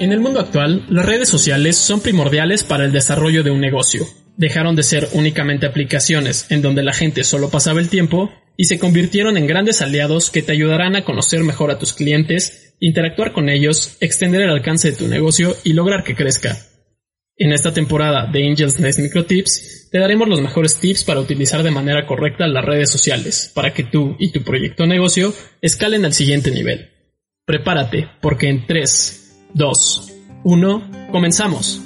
En el mundo actual, las redes sociales son primordiales para el desarrollo de un negocio. Dejaron de ser únicamente aplicaciones en donde la gente solo pasaba el tiempo y se convirtieron en grandes aliados que te ayudarán a conocer mejor a tus clientes, interactuar con ellos, extender el alcance de tu negocio y lograr que crezca. En esta temporada de Angels Nest Micro Tips, te daremos los mejores tips para utilizar de manera correcta las redes sociales para que tú y tu proyecto negocio escalen al siguiente nivel. Prepárate, porque en 3, 2, 1, comenzamos.